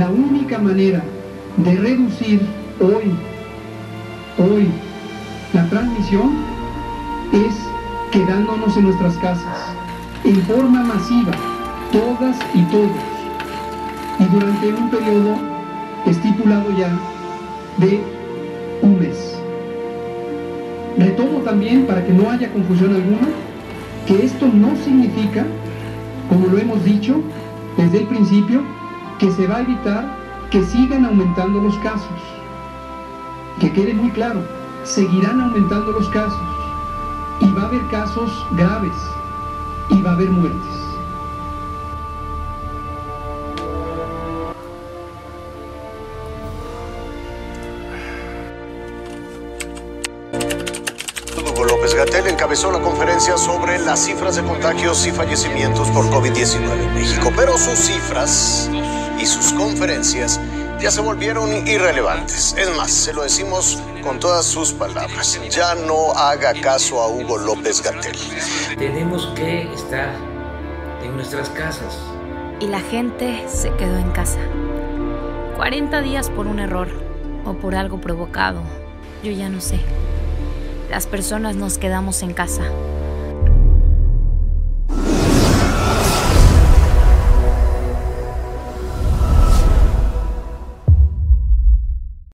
la única manera de reducir hoy, hoy, la transmisión es quedándonos en nuestras casas, en forma masiva, todas y todos, y durante un periodo estipulado ya de un mes. Retomo también, para que no haya confusión alguna, que esto no significa, como lo hemos dicho desde el principio, que se va a evitar que sigan aumentando los casos. Que quede muy claro, seguirán aumentando los casos y va a haber casos graves y va a haber muertes. Hugo López Gatel encabezó la conferencia sobre las cifras de contagios y fallecimientos por COVID-19 en México, pero sus cifras y sus conferencias ya se volvieron irrelevantes. Es más, se lo decimos con todas sus palabras. Ya no haga caso a Hugo López Gatel. Tenemos que estar en nuestras casas. Y la gente se quedó en casa. 40 días por un error o por algo provocado. Yo ya no sé. Las personas nos quedamos en casa.